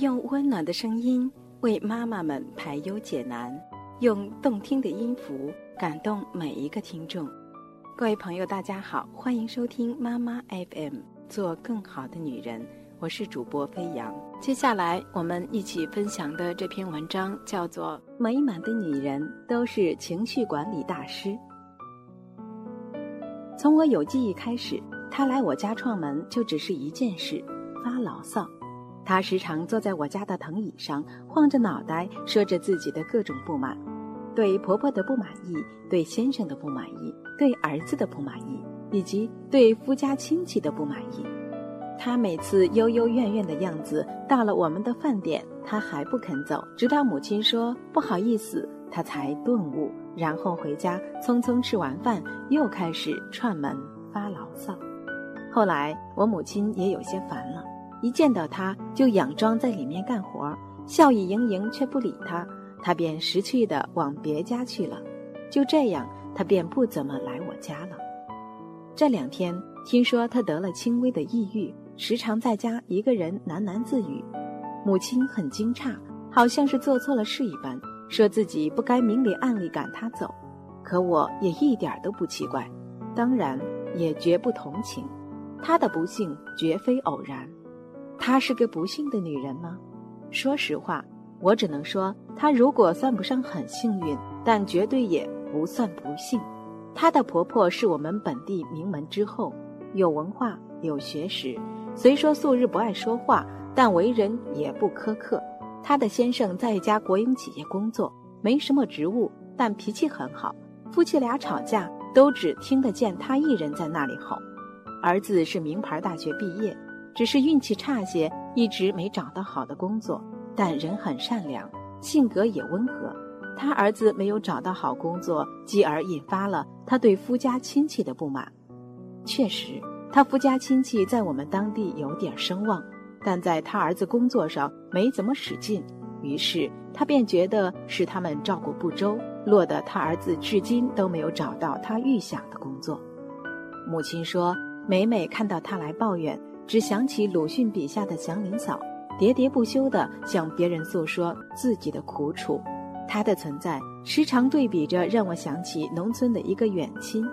用温暖的声音为妈妈们排忧解难，用动听的音符感动每一个听众。各位朋友，大家好，欢迎收听妈妈 FM，做更好的女人。我是主播飞扬。接下来我们一起分享的这篇文章叫做《美满的女人都是情绪管理大师》。从我有记忆开始，她来我家串门就只是一件事：发牢骚。他时常坐在我家的藤椅上，晃着脑袋，说着自己的各种不满：对婆婆的不满意，对先生的不满意，对儿子的不满意，以及对夫家亲戚的不满意。他每次幽幽怨怨的样子，到了我们的饭点，他还不肯走，直到母亲说不好意思，他才顿悟，然后回家匆匆吃完饭，又开始串门发牢骚。后来我母亲也有些烦了。一见到他，就佯装在里面干活，笑意盈盈，却不理他，他便识趣的往别家去了。就这样，他便不怎么来我家了。这两天听说他得了轻微的抑郁，时常在家一个人喃喃自语。母亲很惊诧，好像是做错了事一般，说自己不该明里暗里赶他走。可我也一点都不奇怪，当然也绝不同情。他的不幸绝非偶然。她是个不幸的女人吗？说实话，我只能说，她如果算不上很幸运，但绝对也不算不幸。她的婆婆是我们本地名门之后，有文化有学识，虽说素日不爱说话，但为人也不苛刻。她的先生在一家国营企业工作，没什么职务，但脾气很好。夫妻俩吵架，都只听得见他一人在那里吼。儿子是名牌大学毕业。只是运气差些，一直没找到好的工作，但人很善良，性格也温和。他儿子没有找到好工作，继而引发了他对夫家亲戚的不满。确实，他夫家亲戚在我们当地有点声望，但在他儿子工作上没怎么使劲，于是他便觉得是他们照顾不周，落得他儿子至今都没有找到他预想的工作。母亲说，每每看到他来抱怨。只想起鲁迅笔下的祥林嫂，喋喋不休地向别人诉说自己的苦楚。她的存在时常对比着，让我想起农村的一个远亲。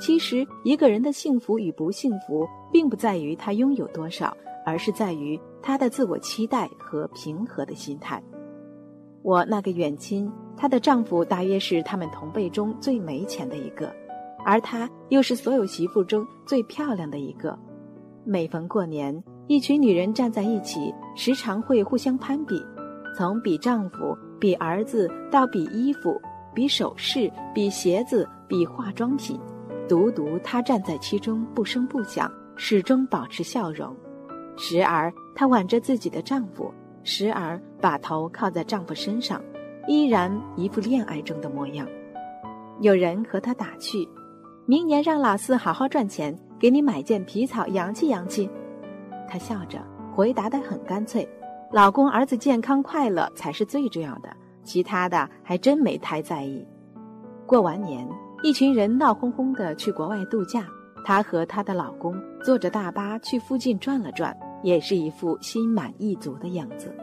其实，一个人的幸福与不幸福，并不在于他拥有多少，而是在于他的自我期待和平和的心态。我那个远亲，她的丈夫大约是他们同辈中最没钱的一个，而她又是所有媳妇中最漂亮的一个。每逢过年，一群女人站在一起，时常会互相攀比，从比丈夫、比儿子到比衣服、比首饰、比鞋子、比化妆品，独独她站在其中不声不响，始终保持笑容。时而她挽着自己的丈夫，时而把头靠在丈夫身上，依然一副恋爱中的模样。有人和她打趣：“明年让老四好好赚钱。”给你买件皮草，洋气洋气。她笑着回答的很干脆：“老公儿子健康快乐才是最重要的，其他的还真没太在意。”过完年，一群人闹哄哄的去国外度假，她和她的老公坐着大巴去附近转了转，也是一副心满意足的样子。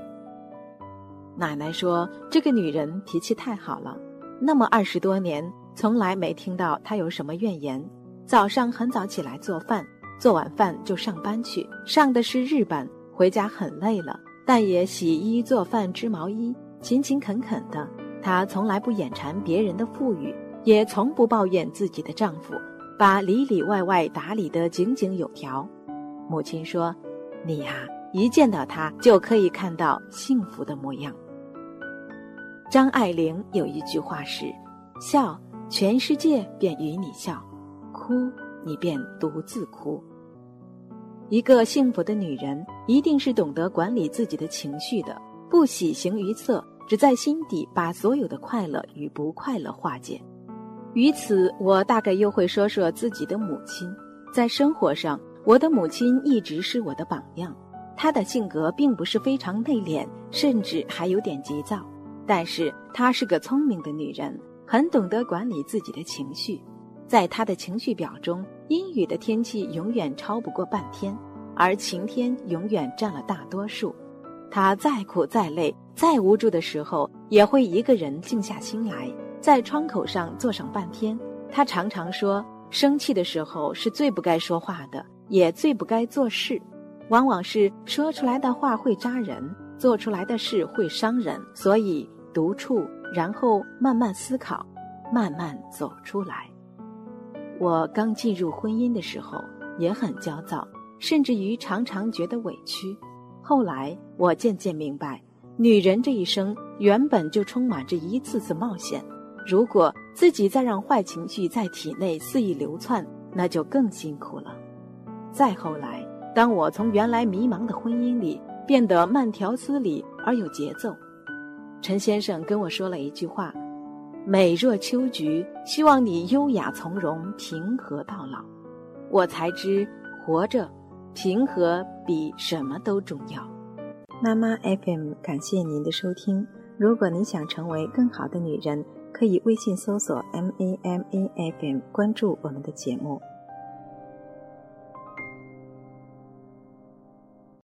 奶奶说：“这个女人脾气太好了，那么二十多年，从来没听到她有什么怨言。”早上很早起来做饭，做完饭就上班去，上的是日班，回家很累了，但也洗衣做饭织毛衣，勤勤恳恳的。她从来不眼馋别人的富裕，也从不抱怨自己的丈夫，把里里外外打理得井井有条。母亲说：“你呀，一见到她就可以看到幸福的模样。”张爱玲有一句话是：“笑，全世界便与你笑。”哭，你便独自哭。一个幸福的女人，一定是懂得管理自己的情绪的，不喜形于色，只在心底把所有的快乐与不快乐化解。于此，我大概又会说说自己的母亲。在生活上，我的母亲一直是我的榜样。她的性格并不是非常内敛，甚至还有点急躁，但是她是个聪明的女人，很懂得管理自己的情绪。在他的情绪表中，阴雨的天气永远超不过半天，而晴天永远占了大多数。他再苦再累、再无助的时候，也会一个人静下心来，在窗口上坐上半天。他常常说，生气的时候是最不该说话的，也最不该做事。往往是说出来的话会扎人，做出来的事会伤人。所以独处，然后慢慢思考，慢慢走出来。我刚进入婚姻的时候也很焦躁，甚至于常常觉得委屈。后来我渐渐明白，女人这一生原本就充满着一次次冒险。如果自己再让坏情绪在体内肆意流窜，那就更辛苦了。再后来，当我从原来迷茫的婚姻里变得慢条斯理而有节奏，陈先生跟我说了一句话：“美若秋菊，希望你优雅从容，平和到老。”我才知，活着，平和比什么都重要。妈妈 FM，感谢您的收听。如果你想成为更好的女人，可以微信搜索 M A M A F M，关注我们的节目。